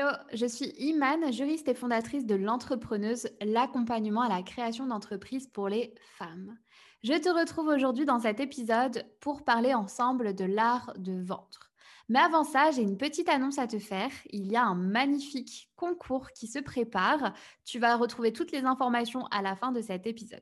Hello, je suis Imane, juriste et fondatrice de l'entrepreneuse, l'accompagnement à la création d'entreprises pour les femmes. Je te retrouve aujourd'hui dans cet épisode pour parler ensemble de l'art de vendre. Mais avant ça, j'ai une petite annonce à te faire. Il y a un magnifique concours qui se prépare. Tu vas retrouver toutes les informations à la fin de cet épisode.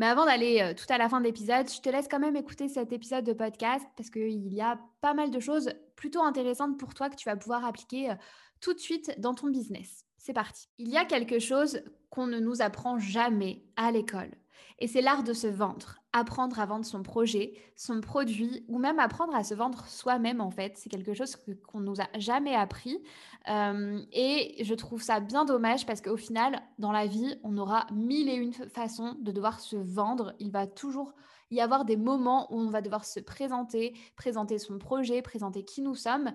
Mais avant d'aller euh, tout à la fin de l'épisode, je te laisse quand même écouter cet épisode de podcast parce qu'il y a pas mal de choses plutôt intéressantes pour toi que tu vas pouvoir appliquer euh, tout de suite dans ton business. C'est parti. Il y a quelque chose qu'on ne nous apprend jamais à l'école. Et c'est l'art de se vendre. Apprendre à vendre son projet, son produit, ou même apprendre à se vendre soi-même, en fait. C'est quelque chose qu'on ne nous a jamais appris. Euh, et je trouve ça bien dommage parce qu'au final, dans la vie, on aura mille et une façons de devoir se vendre. Il va toujours y avoir des moments où on va devoir se présenter, présenter son projet, présenter qui nous sommes.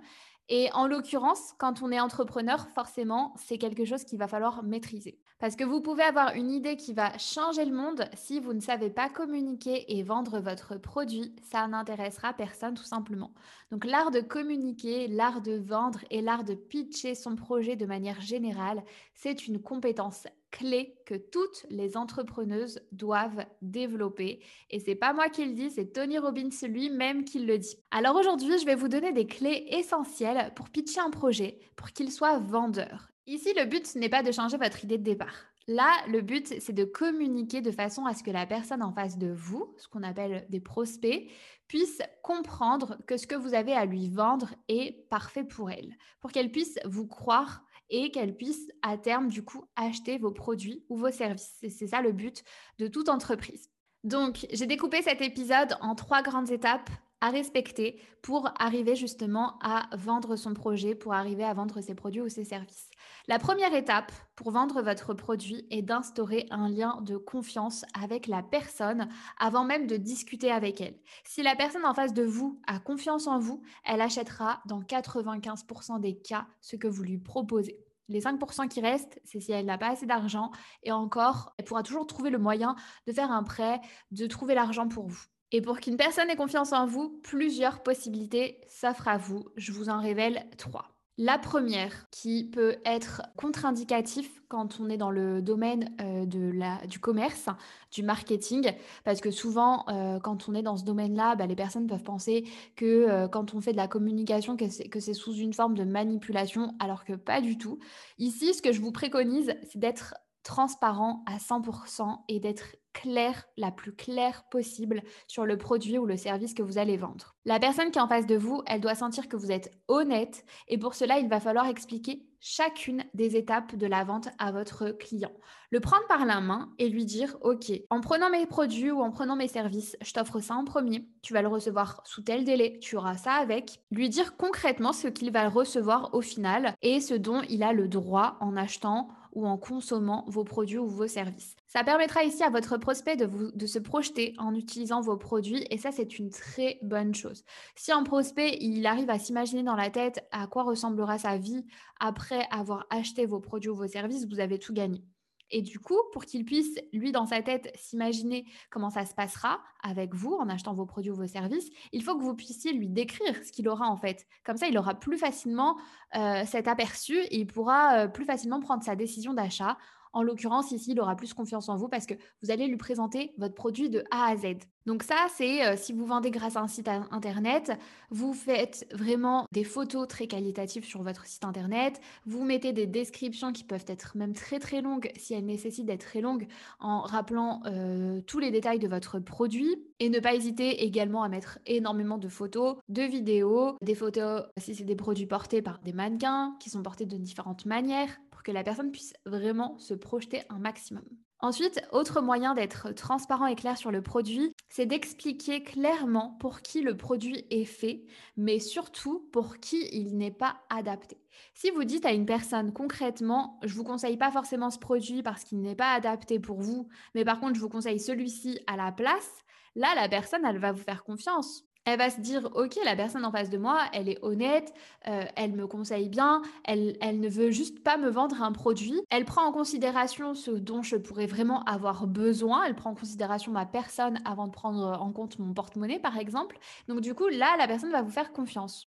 Et en l'occurrence, quand on est entrepreneur, forcément, c'est quelque chose qu'il va falloir maîtriser. Parce que vous pouvez avoir une idée qui va changer le monde si vous ne savez pas communiquer et vendre votre produit, ça n'intéressera personne tout simplement. Donc l'art de communiquer, l'art de vendre et l'art de pitcher son projet de manière générale, c'est une compétence clé que toutes les entrepreneuses doivent développer. Et c'est pas moi qui le dis, c'est Tony Robbins lui-même qui le dit. Alors aujourd'hui, je vais vous donner des clés essentielles pour pitcher un projet, pour qu'il soit vendeur. Ici, le but n'est pas de changer votre idée de départ. Là, le but, c'est de communiquer de façon à ce que la personne en face de vous, ce qu'on appelle des prospects, puisse comprendre que ce que vous avez à lui vendre est parfait pour elle, pour qu'elle puisse vous croire et qu'elle puisse à terme, du coup, acheter vos produits ou vos services. C'est ça le but de toute entreprise. Donc, j'ai découpé cet épisode en trois grandes étapes respecter pour arriver justement à vendre son projet, pour arriver à vendre ses produits ou ses services. La première étape pour vendre votre produit est d'instaurer un lien de confiance avec la personne avant même de discuter avec elle. Si la personne en face de vous a confiance en vous, elle achètera dans 95% des cas ce que vous lui proposez. Les 5% qui restent, c'est si elle n'a pas assez d'argent et encore, elle pourra toujours trouver le moyen de faire un prêt, de trouver l'argent pour vous. Et pour qu'une personne ait confiance en vous, plusieurs possibilités s'offrent à vous. Je vous en révèle trois. La première, qui peut être contre-indicatif quand on est dans le domaine euh, de la, du commerce, du marketing, parce que souvent, euh, quand on est dans ce domaine-là, bah, les personnes peuvent penser que euh, quand on fait de la communication, que c'est sous une forme de manipulation, alors que pas du tout. Ici, ce que je vous préconise, c'est d'être transparent à 100% et d'être clair, la plus claire possible sur le produit ou le service que vous allez vendre. La personne qui est en face de vous, elle doit sentir que vous êtes honnête et pour cela, il va falloir expliquer chacune des étapes de la vente à votre client. Le prendre par la main et lui dire, OK, en prenant mes produits ou en prenant mes services, je t'offre ça en premier, tu vas le recevoir sous tel délai, tu auras ça avec. Lui dire concrètement ce qu'il va recevoir au final et ce dont il a le droit en achetant ou en consommant vos produits ou vos services. Ça permettra ici à votre prospect de, vous, de se projeter en utilisant vos produits et ça, c'est une très bonne chose. Si un prospect, il arrive à s'imaginer dans la tête à quoi ressemblera sa vie après avoir acheté vos produits ou vos services, vous avez tout gagné. Et du coup, pour qu'il puisse, lui, dans sa tête, s'imaginer comment ça se passera avec vous en achetant vos produits ou vos services, il faut que vous puissiez lui décrire ce qu'il aura en fait. Comme ça, il aura plus facilement euh, cet aperçu et il pourra euh, plus facilement prendre sa décision d'achat en l'occurrence, ici, il aura plus confiance en vous parce que vous allez lui présenter votre produit de A à Z. Donc ça, c'est euh, si vous vendez grâce à un site internet, vous faites vraiment des photos très qualitatives sur votre site internet, vous mettez des descriptions qui peuvent être même très très longues si elles nécessitent d'être très longues en rappelant euh, tous les détails de votre produit. Et ne pas hésiter également à mettre énormément de photos, de vidéos, des photos si c'est des produits portés par des mannequins qui sont portés de différentes manières que la personne puisse vraiment se projeter un maximum. Ensuite, autre moyen d'être transparent et clair sur le produit, c'est d'expliquer clairement pour qui le produit est fait, mais surtout pour qui il n'est pas adapté. Si vous dites à une personne concrètement, je vous conseille pas forcément ce produit parce qu'il n'est pas adapté pour vous, mais par contre, je vous conseille celui-ci à la place, là, la personne, elle va vous faire confiance elle va se dire, OK, la personne en face de moi, elle est honnête, euh, elle me conseille bien, elle, elle ne veut juste pas me vendre un produit. Elle prend en considération ce dont je pourrais vraiment avoir besoin. Elle prend en considération ma personne avant de prendre en compte mon porte-monnaie, par exemple. Donc, du coup, là, la personne va vous faire confiance.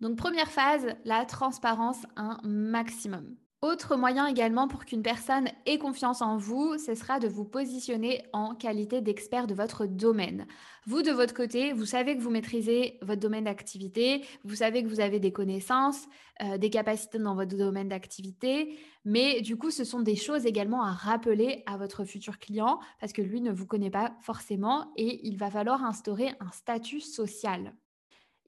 Donc première phase, la transparence un maximum. Autre moyen également pour qu'une personne ait confiance en vous, ce sera de vous positionner en qualité d'expert de votre domaine. Vous, de votre côté, vous savez que vous maîtrisez votre domaine d'activité, vous savez que vous avez des connaissances, euh, des capacités dans votre domaine d'activité, mais du coup, ce sont des choses également à rappeler à votre futur client parce que lui ne vous connaît pas forcément et il va falloir instaurer un statut social.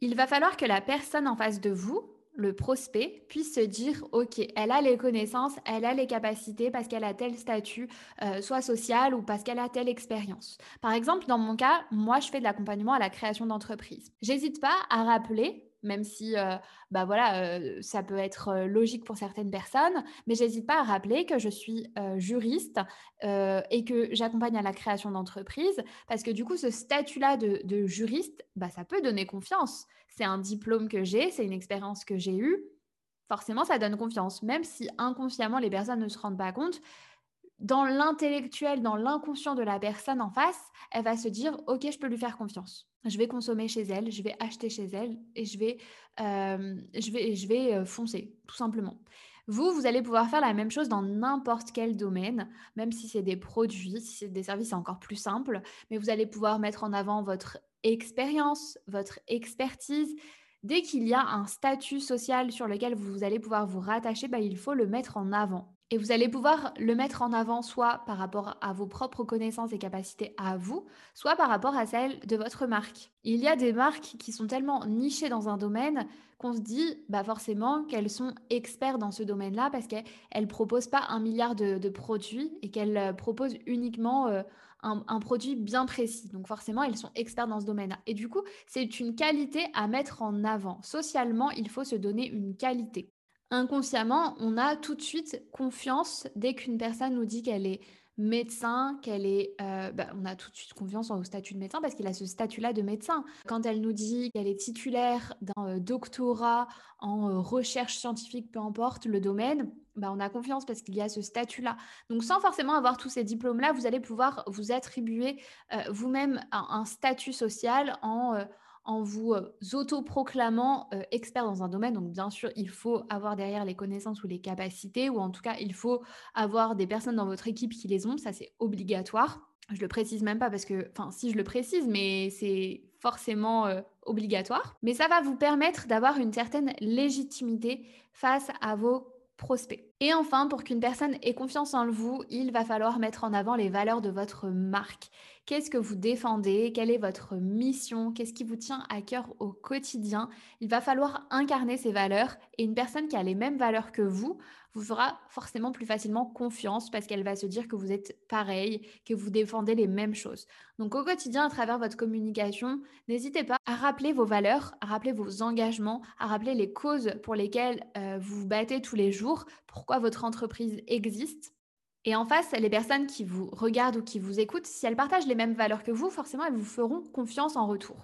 Il va falloir que la personne en face de vous, le prospect puisse se dire, OK, elle a les connaissances, elle a les capacités parce qu'elle a tel statut, euh, soit social ou parce qu'elle a telle expérience. Par exemple, dans mon cas, moi, je fais de l'accompagnement à la création d'entreprise. J'hésite pas à rappeler même si euh, bah voilà, euh, ça peut être logique pour certaines personnes, mais j'hésite pas à rappeler que je suis juriste et que j'accompagne à la création d'entreprise, parce que du coup, ce statut-là de, juriste, bah, ça peut donner confiance c'est un diplôme que j'ai, c'est une expérience que j'ai eue, forcément, ça donne confiance. Même si inconsciemment, les personnes ne se rendent pas compte, dans l'intellectuel, dans l'inconscient de la personne en face, elle va se dire, OK, je peux lui faire confiance. Je vais consommer chez elle, je vais acheter chez elle et je vais, euh, euh, foncer, tout simplement. Vous, vous allez pouvoir faire la même chose dans n'importe quel domaine, même si c'est des produits, si c'est des services, c'est encore plus simple, mais vous allez pouvoir mettre en avant votre expérience, votre expertise. Dès qu'il y a un statut social sur lequel vous allez pouvoir vous rattacher, bah, il faut le mettre en avant. Et vous allez pouvoir le mettre en avant soit par rapport à vos propres connaissances et capacités à vous, soit par rapport à celles de votre marque. Il y a des marques qui sont tellement nichées dans un domaine qu'on se dit bah forcément qu'elles sont experts dans ce domaine-là parce qu'elles ne proposent pas un milliard de, produits et qu'elles euh, proposent uniquement euh, un, produit bien précis. Donc forcément, elles sont experts dans ce domaine-là. Et du coup, c'est une qualité à mettre en avant. Socialement, il faut se donner une qualité. Inconsciemment, on a tout de suite confiance dès qu'une personne nous dit qu'elle est médecin, qu'elle est, euh, bah, on a tout de suite confiance au statut de médecin parce qu'il a ce statut-là de médecin. Quand elle nous dit qu'elle est titulaire d'un euh, doctorat en euh, recherche scientifique, peu importe le domaine, bah, on a confiance parce qu'il y a ce statut-là. Donc, sans forcément avoir tous ces diplômes-là, vous allez pouvoir vous attribuer vous-même un, statut social en en vous autoproclamant expert dans un domaine. Donc bien sûr, il faut avoir derrière les connaissances ou les capacités, ou en tout cas, il faut avoir des personnes dans votre équipe qui les ont. Ça, c'est obligatoire. Je le précise même pas parce que, enfin, si je le précise, mais c'est forcément obligatoire. Mais ça va vous permettre d'avoir une certaine légitimité face à vos prospects. Et enfin, pour qu'une personne ait confiance en vous, il va falloir mettre en avant les valeurs de votre marque. Qu'est-ce que vous défendez? Quelle est votre mission? Qu'est-ce qui vous tient à cœur au quotidien? Il va falloir incarner ces valeurs et une personne qui a les mêmes valeurs que vous vous fera forcément plus facilement confiance parce qu'elle va se dire que vous êtes pareil, que vous défendez les mêmes choses. Donc au quotidien, à travers votre communication, n'hésitez pas à rappeler vos valeurs, à rappeler vos engagements, à rappeler les causes pour lesquelles euh, vous vous battez tous les jours, votre entreprise existe. Et en face, les personnes qui vous regardent ou qui vous écoutent, si elles partagent les mêmes valeurs que vous, forcément, elles vous feront confiance en retour.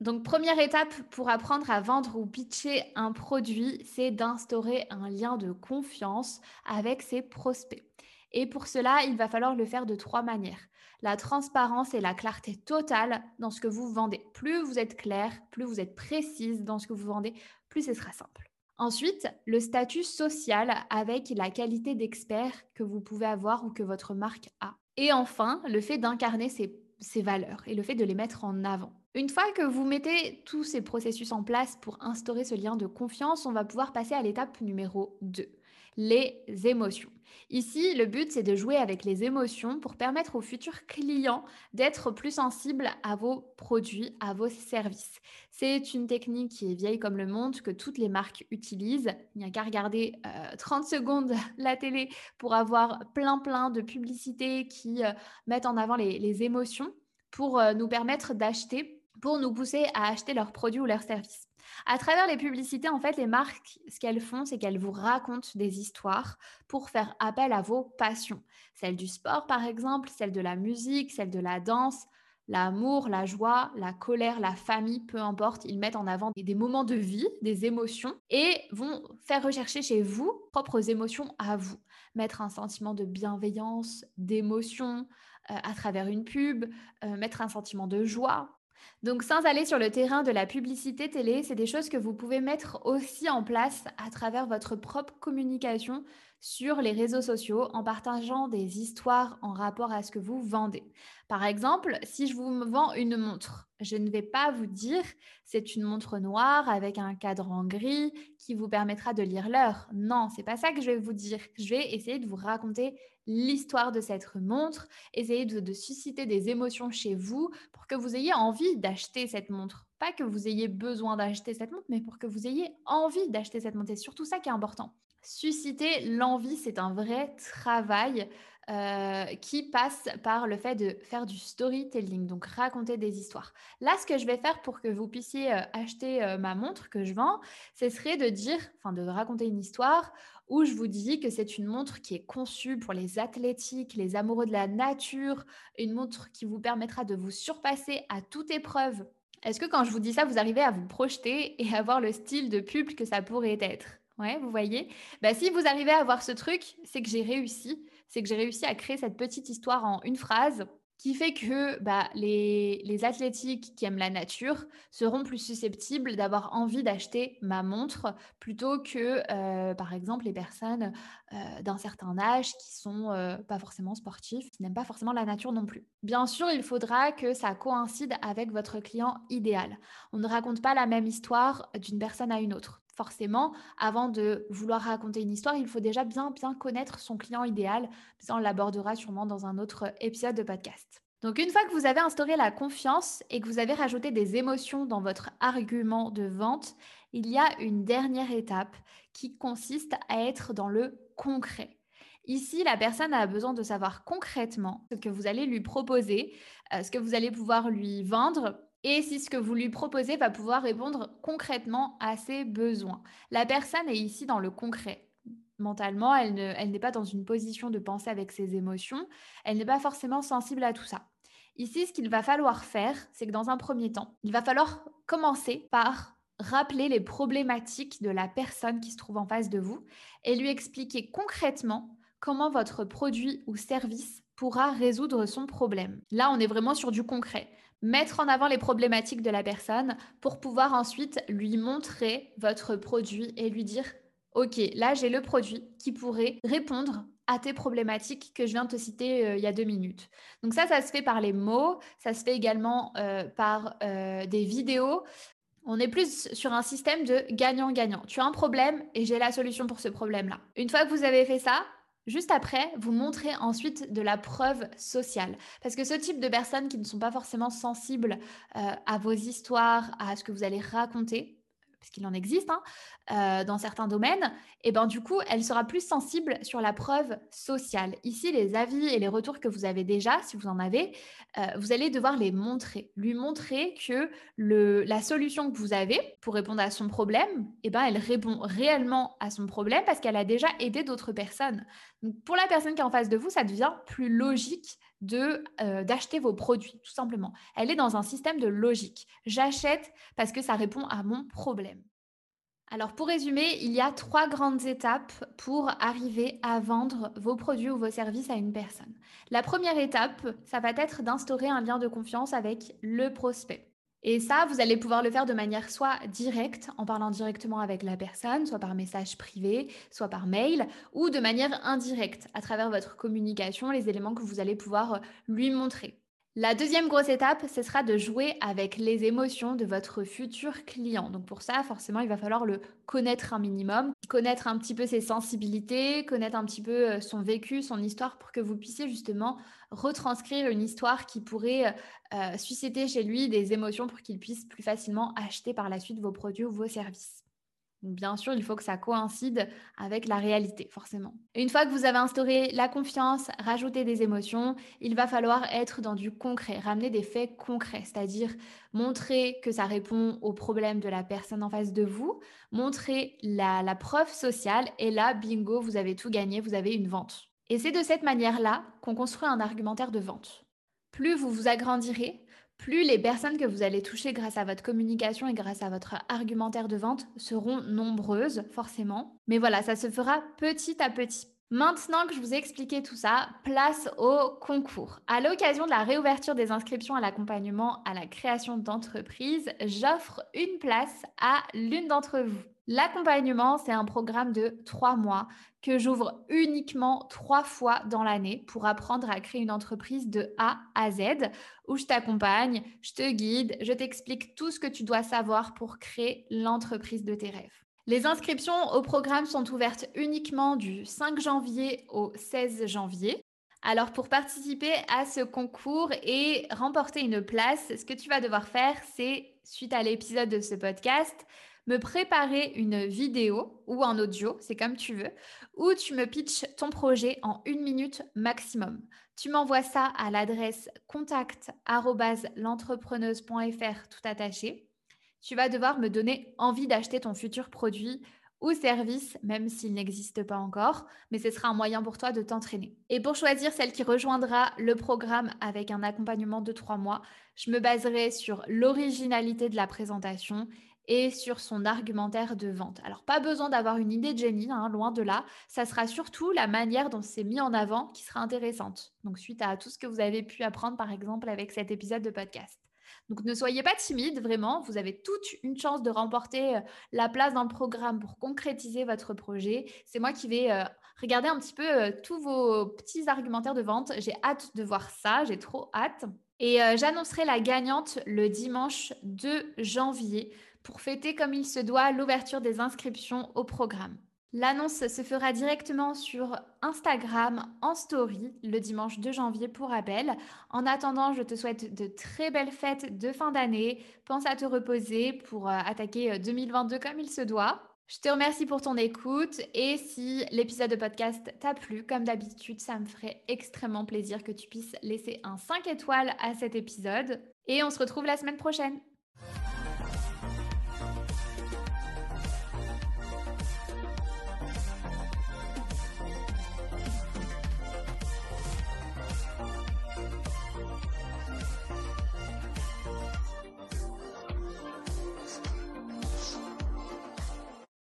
Donc, première étape pour apprendre à vendre ou pitcher un produit, c'est d'instaurer un lien de confiance avec ses prospects. Et pour cela, il va falloir le faire de trois manières. La transparence et la clarté totale dans ce que vous vendez. Plus vous êtes clair, plus vous êtes précise dans ce que vous vendez, plus ce sera simple. Ensuite, le statut social avec la qualité d'expert que vous pouvez avoir ou que votre marque a. Et enfin, le fait d'incarner ces, valeurs et le fait de les mettre en avant. Une fois que vous mettez tous ces processus en place pour instaurer ce lien de confiance, on va pouvoir passer à l'étape numéro 2 les émotions. Ici, le but, c'est de jouer avec les émotions pour permettre aux futurs clients d'être plus sensibles à vos produits, à vos services. C'est une technique qui est vieille comme le monde, que toutes les marques utilisent. Il n'y a qu'à regarder 30 euh, secondes la télé pour avoir plein plein de publicités qui euh, mettent en avant les, émotions pour euh, nous permettre d'acheter, pour nous pousser à acheter leurs produits ou leurs services. À travers les publicités, en fait, les marques, ce qu'elles font, c'est qu'elles vous racontent des histoires pour faire appel à vos passions. Celle du sport, par exemple, celle de la musique, celle de la danse, l'amour, la joie, la colère, la famille, peu importe, ils mettent en avant des moments de vie, des émotions et vont faire rechercher chez vous propres émotions à vous. Mettre un sentiment de bienveillance, d'émotion euh, à travers une pub, euh, mettre un sentiment de joie, Donc sans aller sur le terrain de la publicité télé, c'est des choses que vous pouvez mettre aussi en place à travers votre propre communication sur les réseaux sociaux en partageant des histoires en rapport à ce que vous vendez. Par exemple, si je vous vends une montre, je ne vais pas vous dire c'est une montre noire avec un cadran gris qui vous permettra de lire l'heure. Non, c'est pas ça que je vais vous dire. Je vais essayer de vous raconter l'histoire de cette montre, essayer de, de, susciter des émotions chez vous pour que vous ayez envie d'acheter cette montre. Pas que vous ayez besoin d'acheter cette montre, mais pour que vous ayez envie d'acheter cette montre. C'est surtout ça qui est important susciter l'envie, c'est un vrai travail euh, qui passe par le fait de faire du storytelling, donc raconter des histoires. Là, ce que je vais faire pour que vous puissiez euh, acheter euh, ma montre que je vends, ce serait de dire, enfin de raconter une histoire où je vous dis que c'est une montre qui est conçue pour les athlétiques, les amoureux de la nature, une montre qui vous permettra de vous surpasser à toute épreuve. Est-ce que quand je vous dis ça, vous arrivez à vous projeter et à voir le style de pub que ça pourrait être? Ouais, vous voyez? Bah, Si vous arrivez à voir ce truc, c'est que j'ai réussi. C'est que j'ai réussi à créer cette petite histoire en une phrase qui fait que bah, les, les, athlétiques qui aiment la nature seront plus susceptibles d'avoir envie d'acheter ma montre plutôt que, euh, par exemple, les personnes euh, d'un certain âge qui sont euh, pas forcément sportifs, qui n'aiment pas forcément la nature non plus. Bien sûr, il faudra que ça coïncide avec votre client idéal. On ne raconte pas la même histoire d'une personne à une autre forcément, avant de vouloir raconter une histoire, il faut déjà bien, bien connaître son client idéal. Ça, on l'abordera sûrement dans un autre épisode de podcast. Donc, une fois que vous avez instauré la confiance et que vous avez rajouté des émotions dans votre argument de vente, il y a une dernière étape qui consiste à être dans le concret. Ici, la personne a besoin de savoir concrètement ce que vous allez lui proposer, euh, ce que vous allez pouvoir lui vendre et si ce que vous lui proposez va pouvoir répondre concrètement à ses besoins. La personne est ici dans le concret. Mentalement, elle, n'est pas dans une position de penser avec ses émotions, elle n'est pas forcément sensible à tout ça. Ici, ce qu'il va falloir faire, c'est que dans un premier temps, il va falloir commencer par rappeler les problématiques de la personne qui se trouve en face de vous et lui expliquer concrètement comment votre produit ou service pourra résoudre son problème. Là, on est vraiment sur du concret mettre en avant les problématiques de la personne pour pouvoir ensuite lui montrer votre produit et lui dire, OK, là j'ai le produit qui pourrait répondre à tes problématiques que je viens de te citer euh, il y a deux minutes. Donc ça, ça se fait par les mots, ça se fait également euh, par euh, des vidéos. On est plus sur un système de gagnant-gagnant. Tu as un problème et j'ai la solution pour ce problème-là. Une fois que vous avez fait ça, Juste après, vous montrez ensuite de la preuve sociale. Parce que ce type de personnes qui ne sont pas forcément sensibles euh, à vos histoires, à ce que vous allez raconter, parce qu'il en existe hein, euh, dans certains domaines, et ben du coup, elle sera plus sensible sur la preuve sociale. Ici, les avis et les retours que vous avez déjà, si vous en avez, euh, vous allez devoir les montrer, lui montrer que la solution que vous avez pour répondre à son problème, et ben elle répond réellement à son problème parce qu'elle a déjà aidé d'autres personnes. Pour la personne qui est en face de vous, ça devient plus logique euh, d'acheter vos produits, tout simplement. Elle est dans un système de logique. J'achète parce que ça répond à mon problème. Alors pour résumer, il y a trois grandes étapes pour arriver à vendre vos produits ou vos services à une personne. La première étape, ça va être d'instaurer un lien de confiance avec le prospect. Et ça, vous allez pouvoir le faire de manière soit directe, en parlant directement avec la personne, soit par message privé, soit par mail, ou de manière indirecte, à travers votre communication, les éléments que vous allez pouvoir lui montrer. La deuxième grosse étape, ce sera de jouer avec les émotions de votre futur client. Donc pour ça, forcément, il va falloir le connaître un minimum, connaître un petit peu ses sensibilités, connaître un petit peu euh, son vécu, son histoire, pour que vous puissiez justement retranscrire une histoire qui pourrait euh, susciter chez lui des émotions pour qu'il puisse plus facilement acheter par la suite vos produits ou vos services bien sûr, il faut que ça coïncide avec la réalité, forcément. Une fois que vous avez instauré la confiance, rajouté des émotions, il va falloir être dans du concret, ramener des faits concrets, c'est-à-dire montrer que ça répond aux problèmes de la personne en face de vous, montrer la, la preuve sociale, et là, bingo, vous avez tout gagné, vous avez une vente. Et c'est de cette manière-là qu'on construit un argumentaire de vente. Plus vous vous agrandirez, plus les personnes que vous allez toucher grâce à votre communication et grâce à votre argumentaire de vente seront nombreuses, forcément. Mais voilà, ça se fera petit à petit. Maintenant que je vous ai expliqué tout ça, place au concours. À l'occasion de la réouverture des inscriptions à l'accompagnement à la création d'entreprise, j'offre une place à l'une d'entre vous. L'accompagnement, c'est un programme de trois mois que j'ouvre uniquement trois fois dans l'année pour apprendre à créer une entreprise de A à Z, où je t'accompagne, je te guide, je t'explique tout ce que tu dois savoir pour créer l'entreprise de tes rêves. Les inscriptions au programme sont ouvertes uniquement du 5 janvier au 16 janvier. Alors pour participer à ce concours et remporter une place, ce que tu vas devoir faire, c'est, suite à l'épisode de ce podcast, me préparer une vidéo ou un audio, c'est comme tu veux, où tu me pitches ton projet en une minute maximum. Tu m'envoies ça à l'adresse contact@l'entrepreneuse.fr tout attaché tu vas devoir me donner envie d'acheter ton futur produit ou service, même s'il n'existe pas encore, mais ce sera un moyen pour toi de t'entraîner. Et pour choisir celle qui rejoindra le programme avec un accompagnement de trois mois, je me baserai sur l'originalité de la présentation et sur son argumentaire de vente. Alors, pas besoin d'avoir une idée de génie, hein, loin de là. Ça sera surtout la manière dont c'est mis en avant qui sera intéressante. Donc, suite à tout ce que vous avez pu apprendre, par exemple, avec cet épisode de podcast. Donc ne soyez pas timide, vraiment, vous avez toute une chance de remporter euh, la place dans le programme pour concrétiser votre projet. C'est moi qui vais euh, regarder un petit peu euh, tous vos petits argumentaires de vente. J'ai hâte de voir ça, j'ai trop hâte. Et j'annoncerai la gagnante le dimanche 2 janvier pour fêter comme il se doit l'ouverture des inscriptions au programme. L'annonce se fera directement sur Instagram en story le dimanche 2 janvier pour rappel. En attendant, je te souhaite de très belles fêtes de fin d'année. Pense à te reposer pour euh, attaquer 2022 euh, comme il se doit. Je te remercie pour ton écoute et si l'épisode de podcast t'a plu, comme d'habitude, ça me ferait extrêmement plaisir que tu puisses laisser un 5 étoiles à cet épisode. Et on se retrouve la semaine prochaine.